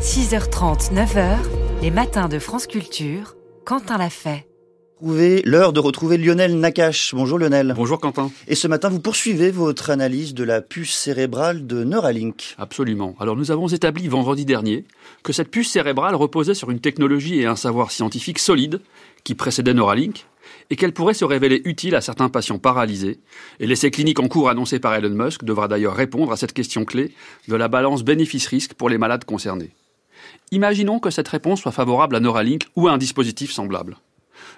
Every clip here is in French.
6h30, 9h, les matins de France Culture, Quentin l'a fait. L'heure de retrouver Lionel Nakache. Bonjour Lionel. Bonjour Quentin. Et ce matin, vous poursuivez votre analyse de la puce cérébrale de Neuralink. Absolument. Alors nous avons établi vendredi dernier que cette puce cérébrale reposait sur une technologie et un savoir scientifique solide qui précédait Neuralink et qu'elle pourrait se révéler utile à certains patients paralysés. Et l'essai clinique en cours annoncé par Elon Musk devra d'ailleurs répondre à cette question clé de la balance bénéfice-risque pour les malades concernés. Imaginons que cette réponse soit favorable à Neuralink ou à un dispositif semblable.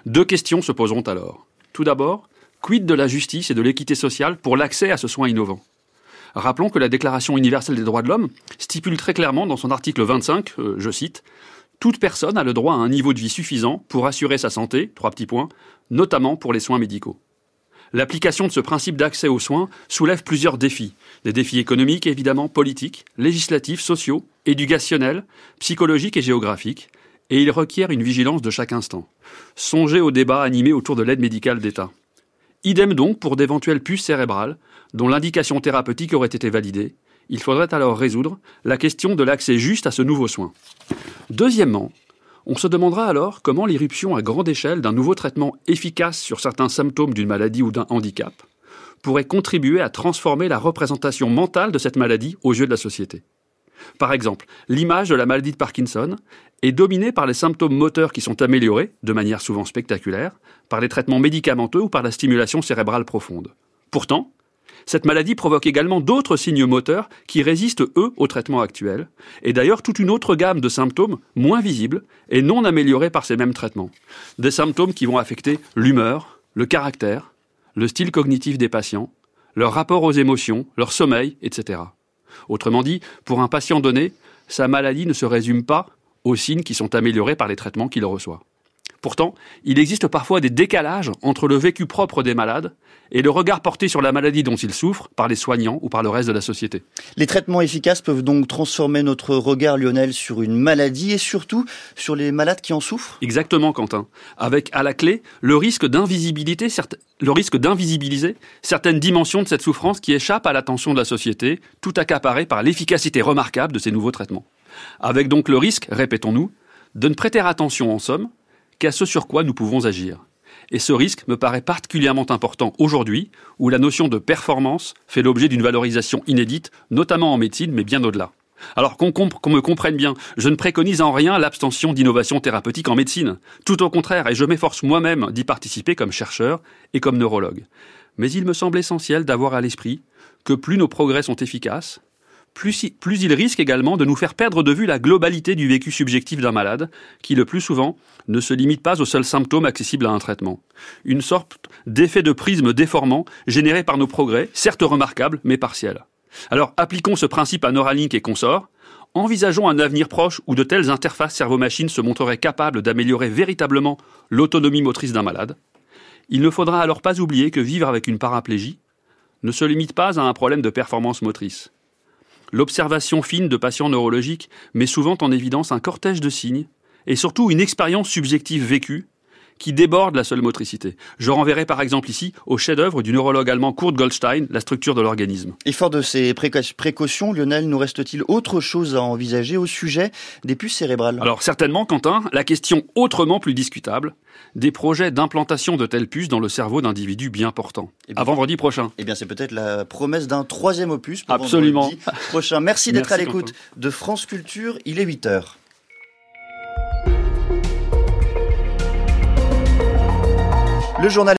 Deux questions se poseront alors. Tout d'abord, quid de la justice et de l'équité sociale pour l'accès à ce soin innovant? Rappelons que la Déclaration universelle des droits de l'homme stipule très clairement dans son article 25, euh, je cite, Toute personne a le droit à un niveau de vie suffisant pour assurer sa santé, trois petits points, notamment pour les soins médicaux. L'application de ce principe d'accès aux soins soulève plusieurs défis. Des défis économiques, évidemment, politiques, législatifs, sociaux, éducationnels, psychologiques et géographiques, et il requiert une vigilance de chaque instant. Songez au débat animé autour de l'aide médicale d'État. Idem donc pour d'éventuelles puces cérébrales, dont l'indication thérapeutique aurait été validée. Il faudrait alors résoudre la question de l'accès juste à ce nouveau soin. Deuxièmement, on se demandera alors comment l'irruption à grande échelle d'un nouveau traitement efficace sur certains symptômes d'une maladie ou d'un handicap pourrait contribuer à transformer la représentation mentale de cette maladie aux yeux de la société. Par exemple, l'image de la maladie de Parkinson est dominée par les symptômes moteurs qui sont améliorés, de manière souvent spectaculaire, par les traitements médicamenteux ou par la stimulation cérébrale profonde. Pourtant, cette maladie provoque également d'autres signes moteurs qui résistent, eux, au traitement actuel, et d'ailleurs toute une autre gamme de symptômes moins visibles et non améliorés par ces mêmes traitements. Des symptômes qui vont affecter l'humeur, le caractère, le style cognitif des patients, leur rapport aux émotions, leur sommeil, etc. Autrement dit, pour un patient donné, sa maladie ne se résume pas aux signes qui sont améliorés par les traitements qu'il reçoit. Pourtant, il existe parfois des décalages entre le vécu propre des malades et le regard porté sur la maladie dont ils souffrent par les soignants ou par le reste de la société. Les traitements efficaces peuvent donc transformer notre regard, Lionel, sur une maladie et surtout sur les malades qui en souffrent? Exactement, Quentin. Avec à la clé le risque d'invisibilité, le risque d'invisibiliser certaines dimensions de cette souffrance qui échappent à l'attention de la société, tout accaparée par l'efficacité remarquable de ces nouveaux traitements. Avec donc le risque, répétons-nous, de ne prêter attention en somme qu'à ce sur quoi nous pouvons agir. Et ce risque me paraît particulièrement important aujourd'hui, où la notion de performance fait l'objet d'une valorisation inédite, notamment en médecine, mais bien au-delà. Alors qu'on me comprenne bien, je ne préconise en rien l'abstention d'innovation thérapeutique en médecine. Tout au contraire, et je m'efforce moi-même d'y participer comme chercheur et comme neurologue. Mais il me semble essentiel d'avoir à l'esprit que plus nos progrès sont efficaces, plus, il risque également de nous faire perdre de vue la globalité du vécu subjectif d'un malade, qui le plus souvent ne se limite pas aux seuls symptômes accessibles à un traitement. Une sorte d'effet de prisme déformant généré par nos progrès, certes remarquables, mais partiels. Alors appliquons ce principe à Neuralink et consorts, envisageons un avenir proche où de telles interfaces cerveau-machine se montreraient capables d'améliorer véritablement l'autonomie motrice d'un malade. Il ne faudra alors pas oublier que vivre avec une paraplégie ne se limite pas à un problème de performance motrice. L'observation fine de patients neurologiques met souvent en évidence un cortège de signes et surtout une expérience subjective vécue qui déborde la seule motricité. Je renverrai par exemple ici au chef-d'œuvre du neurologue allemand Kurt Goldstein, La structure de l'organisme. Et fort de ces précautions, Lionel, nous reste-t-il autre chose à envisager au sujet des puces cérébrales? Alors certainement, Quentin, la question autrement plus discutable des projets d'implantation de telles puces dans le cerveau d'individus bien portants. Eh à vendredi prochain. Eh bien, c'est peut-être la promesse d'un troisième opus pour Absolument. vendredi prochain. Merci d'être à l'écoute de France Culture. Il est 8 heures. Le journal